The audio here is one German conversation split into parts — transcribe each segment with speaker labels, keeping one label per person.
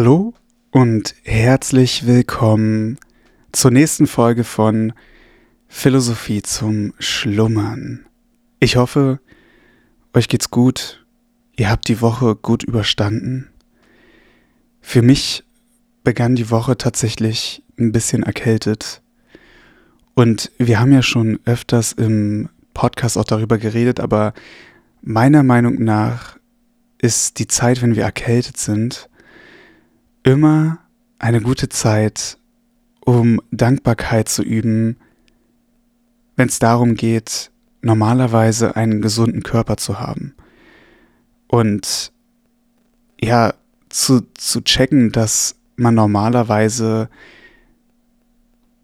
Speaker 1: Hallo und herzlich willkommen zur nächsten Folge von Philosophie zum Schlummern. Ich hoffe, euch geht's gut. Ihr habt die Woche gut überstanden. Für mich begann die Woche tatsächlich ein bisschen erkältet. Und wir haben ja schon öfters im Podcast auch darüber geredet, aber meiner Meinung nach ist die Zeit, wenn wir erkältet sind, immer eine gute Zeit, um Dankbarkeit zu üben, wenn es darum geht, normalerweise einen gesunden Körper zu haben. Und ja, zu, zu checken, dass man normalerweise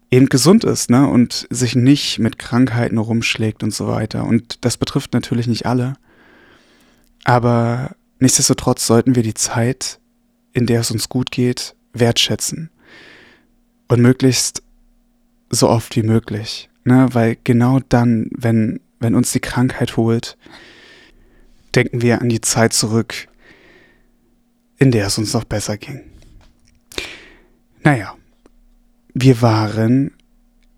Speaker 1: eben gesund ist, ne? Und sich nicht mit Krankheiten rumschlägt und so weiter. Und das betrifft natürlich nicht alle. Aber nichtsdestotrotz sollten wir die Zeit in der es uns gut geht, wertschätzen. Und möglichst so oft wie möglich. Ne? Weil genau dann, wenn, wenn uns die Krankheit holt, denken wir an die Zeit zurück, in der es uns noch besser ging. Naja, wir waren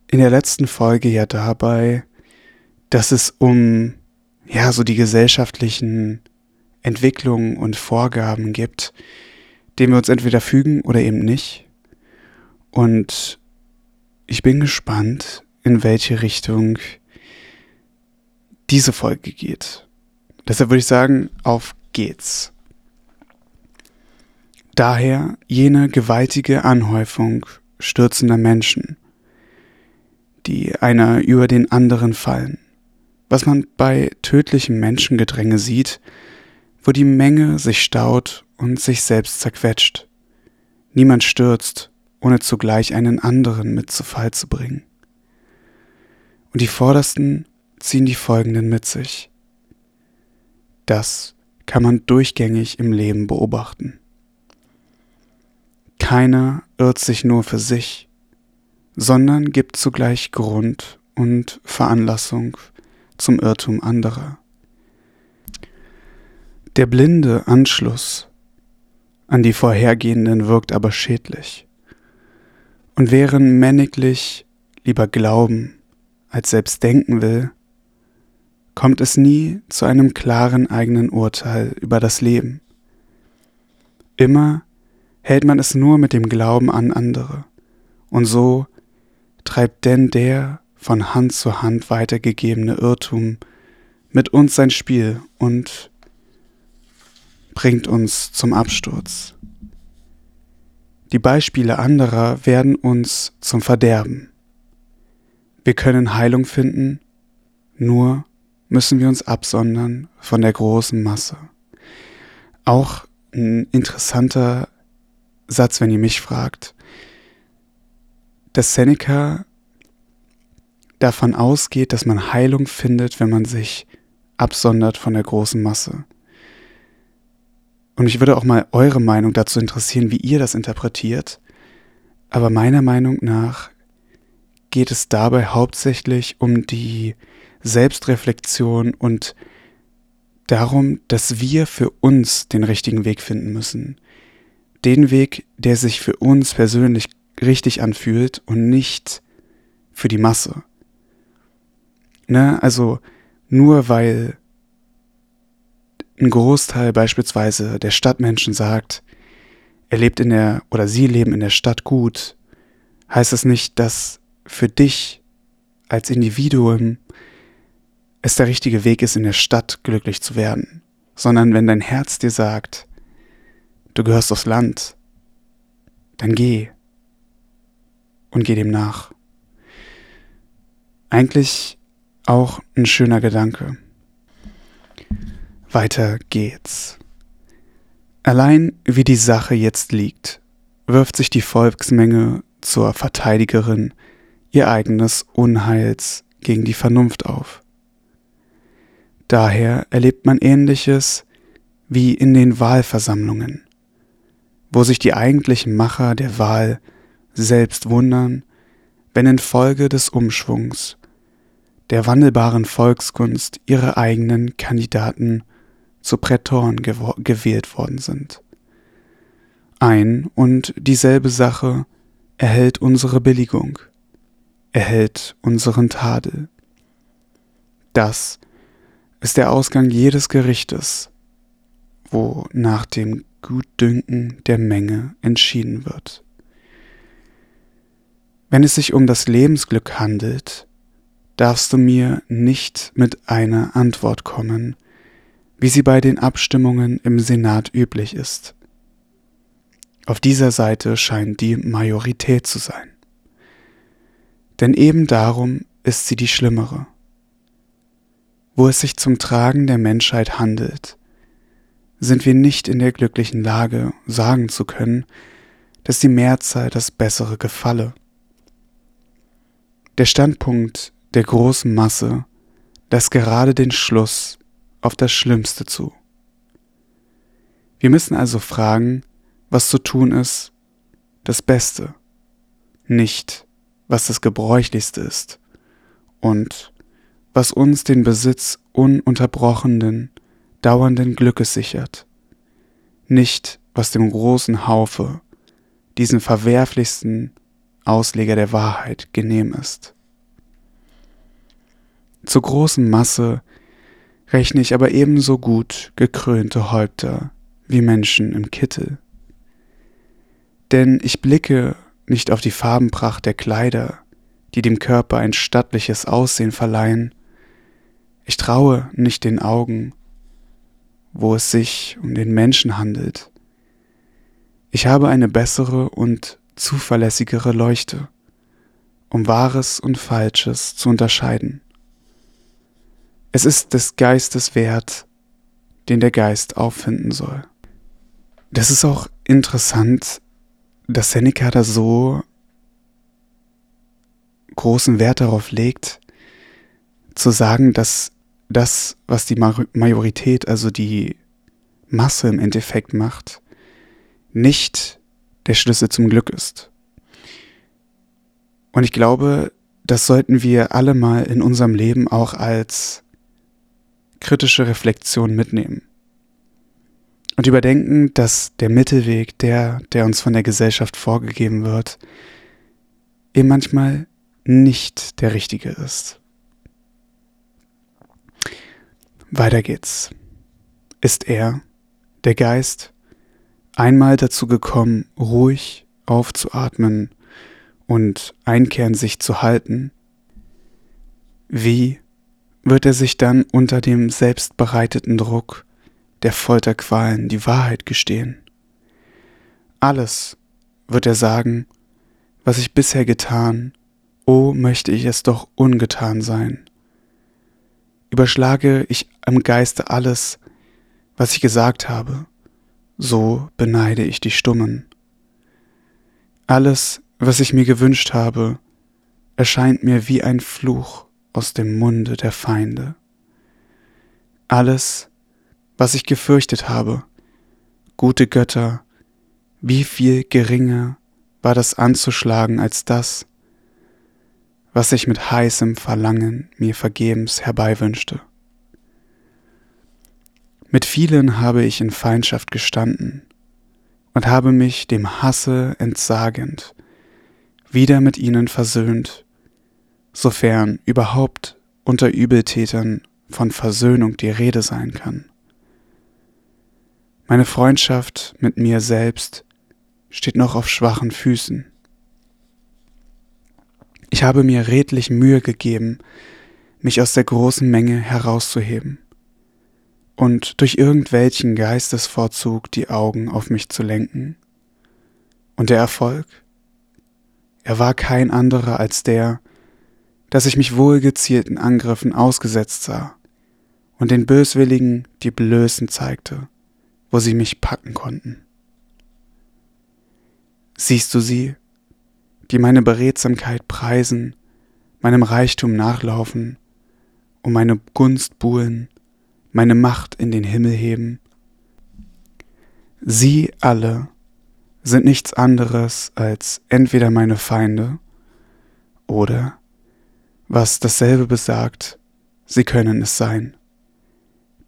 Speaker 1: in der letzten Folge ja dabei, dass es um ja so die gesellschaftlichen Entwicklungen und Vorgaben gibt, dem wir uns entweder fügen oder eben nicht. Und ich bin gespannt, in welche Richtung diese Folge geht. Deshalb würde ich sagen, auf geht's. Daher jene gewaltige Anhäufung stürzender Menschen, die einer über den anderen fallen, was man bei tödlichem Menschengedränge sieht, wo die Menge sich staut und sich selbst zerquetscht. Niemand stürzt, ohne zugleich einen anderen mit zu Fall zu bringen. Und die Vordersten ziehen die Folgenden mit sich. Das kann man durchgängig im Leben beobachten. Keiner irrt sich nur für sich, sondern gibt zugleich Grund und Veranlassung zum Irrtum anderer. Der blinde Anschluss an die vorhergehenden wirkt aber schädlich. Und während männiglich lieber glauben als selbst denken will, kommt es nie zu einem klaren eigenen Urteil über das Leben. Immer hält man es nur mit dem Glauben an andere, und so treibt denn der von Hand zu Hand weitergegebene Irrtum mit uns sein Spiel und bringt uns zum Absturz. Die Beispiele anderer werden uns zum Verderben. Wir können Heilung finden, nur müssen wir uns absondern von der großen Masse. Auch ein interessanter Satz, wenn ihr mich fragt, dass Seneca davon ausgeht, dass man Heilung findet, wenn man sich absondert von der großen Masse. Und mich würde auch mal eure Meinung dazu interessieren, wie ihr das interpretiert. Aber meiner Meinung nach geht es dabei hauptsächlich um die Selbstreflexion und darum, dass wir für uns den richtigen Weg finden müssen. Den Weg, der sich für uns persönlich richtig anfühlt und nicht für die Masse. Ne? Also nur weil ein Großteil beispielsweise der Stadtmenschen sagt, er lebt in der oder sie leben in der Stadt gut, heißt es nicht, dass für dich als Individuum es der richtige Weg ist, in der Stadt glücklich zu werden, sondern wenn dein Herz dir sagt, du gehörst aufs Land, dann geh und geh dem nach. Eigentlich auch ein schöner Gedanke. Weiter geht's. Allein wie die Sache jetzt liegt, wirft sich die Volksmenge zur Verteidigerin ihr eigenes Unheils gegen die Vernunft auf. Daher erlebt man ähnliches wie in den Wahlversammlungen, wo sich die eigentlichen Macher der Wahl selbst wundern, wenn infolge des Umschwungs der wandelbaren Volkskunst ihre eigenen Kandidaten zu Prätoren gewählt worden sind. Ein und dieselbe Sache erhält unsere Billigung, erhält unseren Tadel. Das ist der Ausgang jedes Gerichtes, wo nach dem Gutdünken der Menge entschieden wird. Wenn es sich um das Lebensglück handelt, darfst du mir nicht mit einer Antwort kommen, wie sie bei den Abstimmungen im Senat üblich ist. Auf dieser Seite scheint die Majorität zu sein. Denn eben darum ist sie die schlimmere. Wo es sich zum Tragen der Menschheit handelt, sind wir nicht in der glücklichen Lage, sagen zu können, dass die Mehrzahl das Bessere gefalle. Der Standpunkt der großen Masse lässt gerade den Schluss auf das Schlimmste zu. Wir müssen also fragen, was zu tun ist, das Beste, nicht was das Gebräuchlichste ist und was uns den Besitz ununterbrochenen, dauernden Glückes sichert, nicht was dem großen Haufe, diesen verwerflichsten Ausleger der Wahrheit, genehm ist. Zur großen Masse rechne ich aber ebenso gut gekrönte Häupter wie Menschen im Kittel. Denn ich blicke nicht auf die Farbenpracht der Kleider, die dem Körper ein stattliches Aussehen verleihen. Ich traue nicht den Augen, wo es sich um den Menschen handelt. Ich habe eine bessere und zuverlässigere Leuchte, um Wahres und Falsches zu unterscheiden. Es ist des Geistes wert, den der Geist auffinden soll. Das ist auch interessant, dass Seneca da so großen Wert darauf legt, zu sagen, dass das, was die Majorität, also die Masse im Endeffekt macht, nicht der Schlüssel zum Glück ist. Und ich glaube, das sollten wir alle mal in unserem Leben auch als kritische Reflexion mitnehmen. Und überdenken, dass der Mittelweg, der, der uns von der Gesellschaft vorgegeben wird, eben manchmal nicht der richtige ist. Weiter geht's. Ist er, der Geist, einmal dazu gekommen, ruhig aufzuatmen und einkehren sich zu halten, wie wird er sich dann unter dem selbstbereiteten Druck der Folterqualen die Wahrheit gestehen. Alles wird er sagen, was ich bisher getan, oh möchte ich es doch ungetan sein. Überschlage ich im Geiste alles, was ich gesagt habe, so beneide ich die Stummen. Alles, was ich mir gewünscht habe, erscheint mir wie ein Fluch aus dem Munde der Feinde. Alles, was ich gefürchtet habe, gute Götter, wie viel geringer war das anzuschlagen als das, was ich mit heißem Verlangen mir vergebens herbeiwünschte. Mit vielen habe ich in Feindschaft gestanden und habe mich dem Hasse entsagend wieder mit ihnen versöhnt sofern überhaupt unter Übeltätern von Versöhnung die Rede sein kann. Meine Freundschaft mit mir selbst steht noch auf schwachen Füßen. Ich habe mir redlich Mühe gegeben, mich aus der großen Menge herauszuheben und durch irgendwelchen Geistesvorzug die Augen auf mich zu lenken. Und der Erfolg? Er war kein anderer als der, dass ich mich wohlgezielten Angriffen ausgesetzt sah und den Böswilligen die Blößen zeigte, wo sie mich packen konnten. Siehst du sie, die meine Beredsamkeit preisen, meinem Reichtum nachlaufen, um meine Gunst buhlen, meine Macht in den Himmel heben? Sie alle sind nichts anderes als entweder meine Feinde oder was dasselbe besagt, sie können es sein.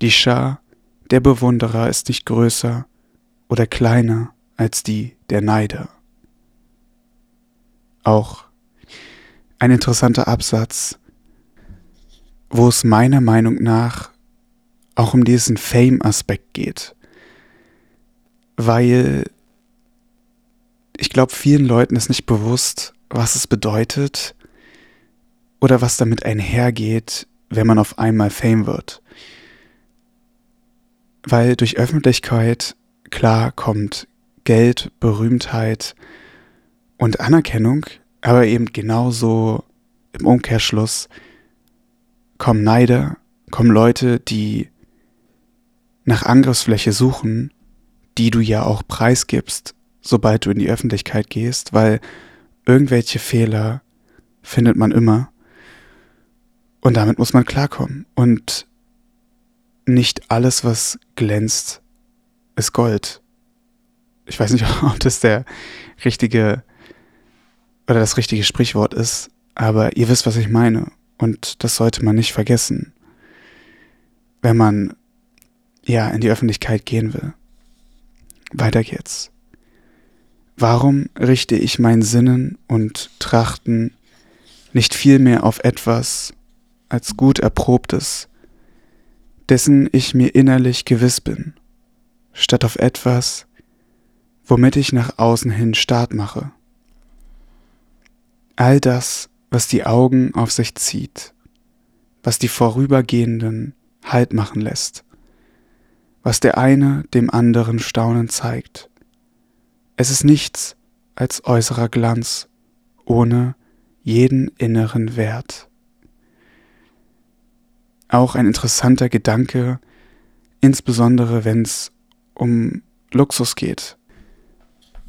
Speaker 1: Die Schar der Bewunderer ist nicht größer oder kleiner als die der Neider. Auch ein interessanter Absatz, wo es meiner Meinung nach auch um diesen Fame-Aspekt geht. Weil ich glaube, vielen Leuten ist nicht bewusst, was es bedeutet oder was damit einhergeht, wenn man auf einmal Fame wird. Weil durch Öffentlichkeit klar kommt Geld, Berühmtheit und Anerkennung, aber eben genauso im Umkehrschluss kommen Neider, kommen Leute, die nach Angriffsfläche suchen, die du ja auch preisgibst, sobald du in die Öffentlichkeit gehst, weil irgendwelche Fehler findet man immer. Und damit muss man klarkommen. Und nicht alles, was glänzt, ist Gold. Ich weiß nicht, ob das der richtige oder das richtige Sprichwort ist, aber ihr wisst, was ich meine. Und das sollte man nicht vergessen, wenn man ja in die Öffentlichkeit gehen will. Weiter geht's. Warum richte ich mein Sinnen und Trachten nicht vielmehr auf etwas als gut erprobtes, dessen ich mir innerlich gewiss bin, statt auf etwas, womit ich nach außen hin Start mache? All das, was die Augen auf sich zieht, was die Vorübergehenden Halt machen lässt, was der eine dem anderen Staunen zeigt. Es ist nichts als äußerer Glanz, ohne jeden inneren Wert. Auch ein interessanter Gedanke, insbesondere wenn es um Luxus geht,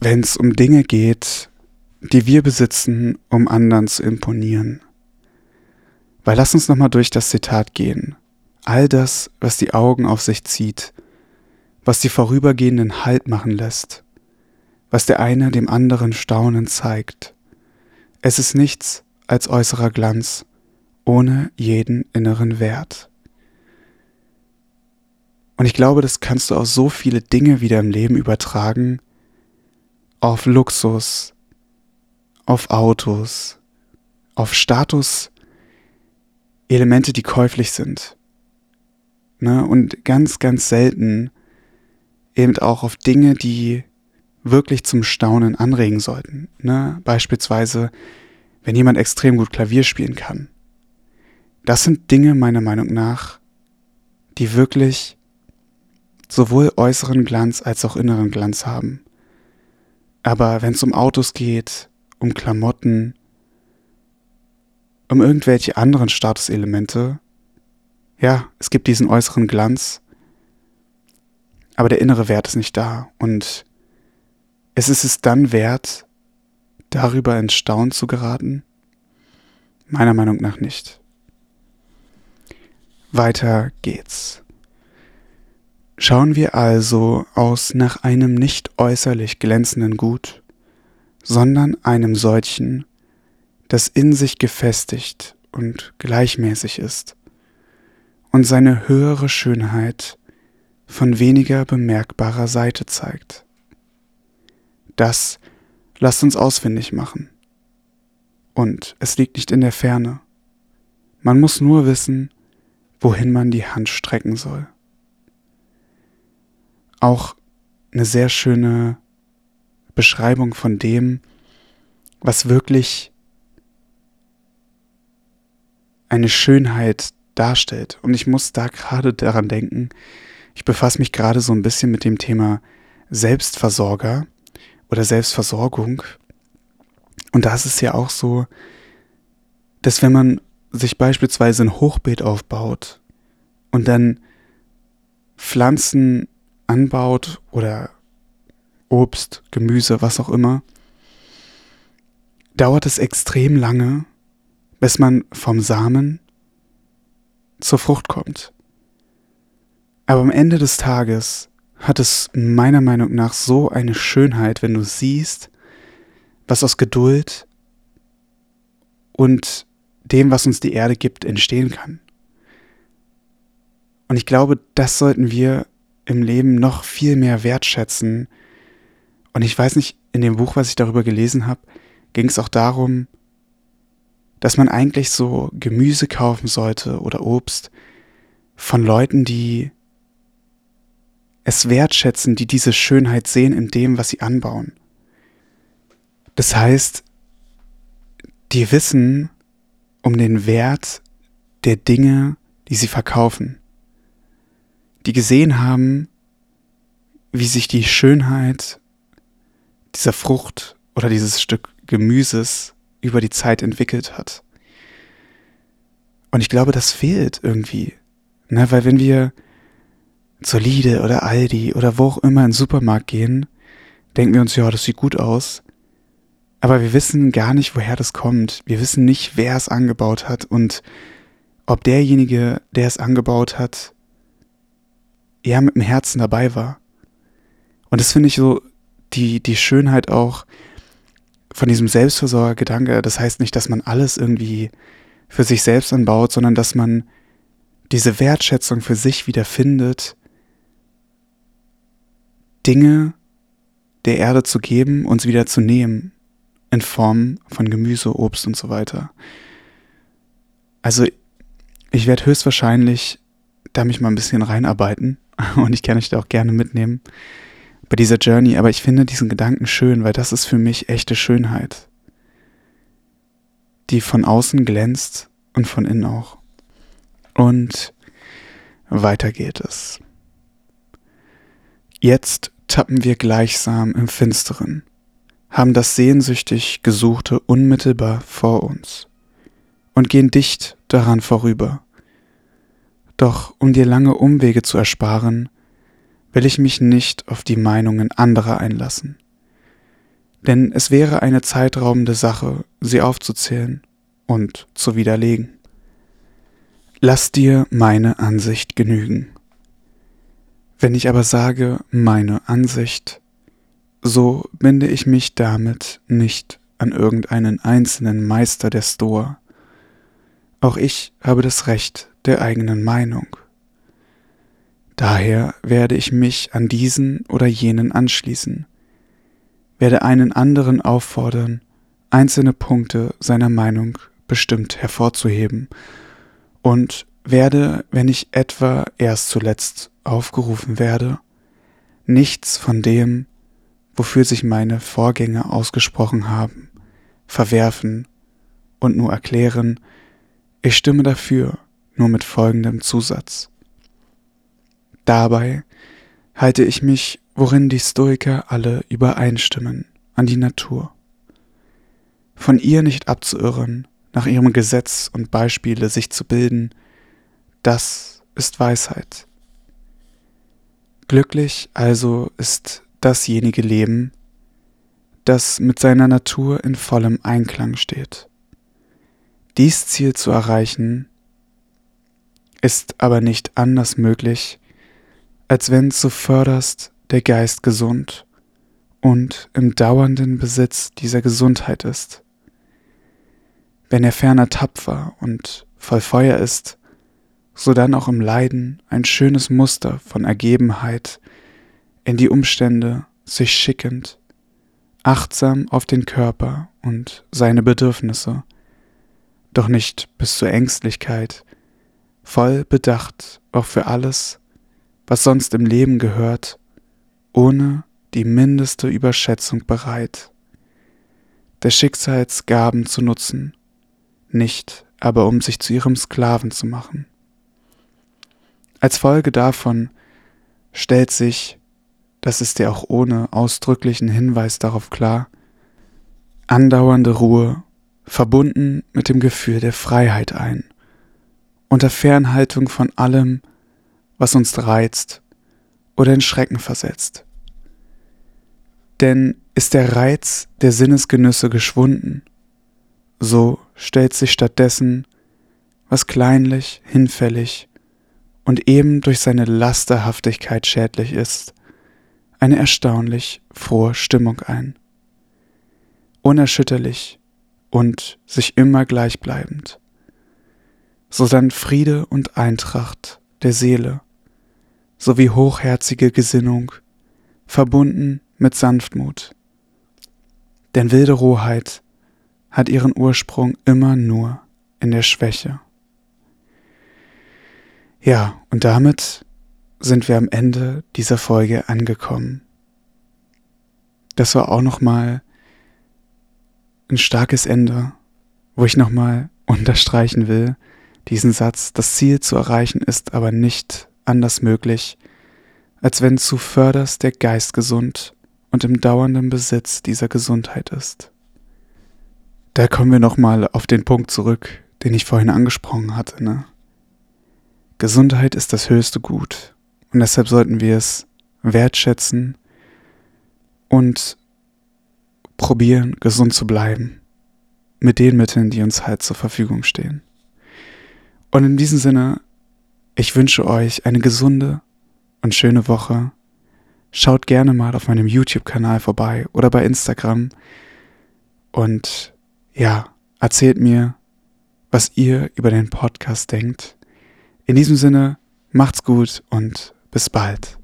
Speaker 1: wenn es um Dinge geht, die wir besitzen, um anderen zu imponieren. Weil lass uns nochmal durch das Zitat gehen. All das, was die Augen auf sich zieht, was die Vorübergehenden Halt machen lässt, was der eine dem anderen Staunen zeigt. Es ist nichts als äußerer Glanz, ohne jeden inneren Wert. Und ich glaube, das kannst du auf so viele Dinge wieder im Leben übertragen, auf Luxus, auf Autos, auf Status, Elemente, die käuflich sind. Ne? Und ganz, ganz selten eben auch auf Dinge, die wirklich zum Staunen anregen sollten. Ne? Beispielsweise, wenn jemand extrem gut Klavier spielen kann. Das sind Dinge meiner Meinung nach, die wirklich sowohl äußeren Glanz als auch inneren Glanz haben. Aber wenn es um Autos geht, um Klamotten, um irgendwelche anderen Statuselemente, ja, es gibt diesen äußeren Glanz, aber der innere Wert ist nicht da. Und es ist es dann wert, darüber ins Staunen zu geraten? Meiner Meinung nach nicht. Weiter geht's. Schauen wir also aus nach einem nicht äußerlich glänzenden Gut, sondern einem solchen, das in sich gefestigt und gleichmäßig ist und seine höhere Schönheit von weniger bemerkbarer Seite zeigt. Das lasst uns ausfindig machen. Und es liegt nicht in der Ferne. Man muss nur wissen, wohin man die Hand strecken soll. Auch eine sehr schöne Beschreibung von dem, was wirklich eine Schönheit darstellt. Und ich muss da gerade daran denken, ich befasse mich gerade so ein bisschen mit dem Thema Selbstversorger oder Selbstversorgung. Und da ist es ja auch so, dass wenn man sich beispielsweise ein Hochbeet aufbaut und dann Pflanzen anbaut oder Obst, Gemüse, was auch immer, dauert es extrem lange, bis man vom Samen zur Frucht kommt. Aber am Ende des Tages hat es meiner Meinung nach so eine Schönheit, wenn du siehst, was aus Geduld und dem, was uns die Erde gibt, entstehen kann. Und ich glaube, das sollten wir im Leben noch viel mehr wertschätzen Und ich weiß nicht, in dem Buch, was ich darüber gelesen habe, ging es auch darum, dass man eigentlich so Gemüse kaufen sollte oder Obst von Leuten, die es wertschätzen, die diese Schönheit sehen in dem, was sie anbauen. Das heißt, die wissen um den Wert der Dinge, die sie verkaufen. Die gesehen haben, wie sich die Schönheit dieser Frucht oder dieses Stück Gemüses über die Zeit entwickelt hat. Und ich glaube, das fehlt irgendwie. Ne? Weil wenn wir zur Lidl oder Aldi oder wo auch immer in den Supermarkt gehen, denken wir uns, ja, das sieht gut aus. Aber wir wissen gar nicht, woher das kommt. Wir wissen nicht, wer es angebaut hat und ob derjenige, der es angebaut hat, eher mit dem Herzen dabei war. Und das finde ich so die, die Schönheit auch von diesem Selbstversorgergedanke. Das heißt nicht, dass man alles irgendwie für sich selbst anbaut, sondern dass man diese Wertschätzung für sich wieder findet, Dinge der Erde zu geben, uns wieder zu nehmen, in Form von Gemüse, Obst und so weiter. Also ich werde höchstwahrscheinlich da mich mal ein bisschen reinarbeiten und ich kann euch da auch gerne mitnehmen bei dieser Journey, aber ich finde diesen Gedanken schön, weil das ist für mich echte Schönheit, die von außen glänzt und von innen auch. Und weiter geht es. Jetzt tappen wir gleichsam im Finsteren, haben das sehnsüchtig Gesuchte unmittelbar vor uns und gehen dicht daran vorüber. Doch um dir lange Umwege zu ersparen, will ich mich nicht auf die Meinungen anderer einlassen. Denn es wäre eine zeitraubende Sache, sie aufzuzählen und zu widerlegen. Lass dir meine Ansicht genügen. Wenn ich aber sage meine Ansicht, so binde ich mich damit nicht an irgendeinen einzelnen Meister der Stoa. Auch ich habe das Recht der eigenen Meinung. Daher werde ich mich an diesen oder jenen anschließen, werde einen anderen auffordern, einzelne Punkte seiner Meinung bestimmt hervorzuheben und werde, wenn ich etwa erst zuletzt aufgerufen werde, nichts von dem, wofür sich meine Vorgänger ausgesprochen haben, verwerfen und nur erklären, ich stimme dafür, nur mit folgendem Zusatz. Dabei halte ich mich, worin die Stoiker alle übereinstimmen, an die Natur. Von ihr nicht abzuirren, nach ihrem Gesetz und Beispiele sich zu bilden, das ist Weisheit. Glücklich also ist dasjenige Leben, das mit seiner Natur in vollem Einklang steht. Dies Ziel zu erreichen, ist aber nicht anders möglich, als wenn zuvörderst der Geist gesund und im dauernden Besitz dieser Gesundheit ist. Wenn er ferner tapfer und voll Feuer ist, so dann auch im Leiden ein schönes Muster von Ergebenheit in die Umstände sich schickend, achtsam auf den Körper und seine Bedürfnisse, doch nicht bis zur Ängstlichkeit, voll Bedacht auch für alles, was sonst im Leben gehört, ohne die mindeste Überschätzung bereit, der Schicksalsgaben zu nutzen, nicht aber um sich zu ihrem Sklaven zu machen. Als Folge davon stellt sich, das ist ja auch ohne ausdrücklichen Hinweis darauf klar, andauernde Ruhe, verbunden mit dem Gefühl der Freiheit ein, unter Fernhaltung von allem, was uns reizt oder in Schrecken versetzt. Denn ist der Reiz der Sinnesgenüsse geschwunden, so stellt sich stattdessen, was kleinlich, hinfällig und eben durch seine Lasterhaftigkeit schädlich ist, eine erstaunlich frohe Stimmung ein. Unerschütterlich und sich immer gleichbleibend. So dann Friede und Eintracht der Seele sowie hochherzige Gesinnung, verbunden mit Sanftmut. Denn wilde Rohheit hat ihren Ursprung immer nur in der Schwäche. Ja, und damit sind wir am Ende dieser Folge angekommen. Das war auch nochmal ein starkes Ende, wo ich nochmal unterstreichen will, diesen Satz, das Ziel zu erreichen ist aber nicht anders möglich, als wenn zuvörderst der Geist gesund und im dauernden Besitz dieser Gesundheit ist. Da kommen wir nochmal auf den Punkt zurück, den ich vorhin angesprochen hatte. Ne? Gesundheit ist das höchste Gut und deshalb sollten wir es wertschätzen und probieren, gesund zu bleiben mit den Mitteln, die uns halt zur Verfügung stehen. Und in diesem Sinne, ich wünsche euch eine gesunde und schöne Woche. Schaut gerne mal auf meinem YouTube-Kanal vorbei oder bei Instagram. Und ja, erzählt mir, was ihr über den Podcast denkt. In diesem Sinne, macht's gut und bis bald.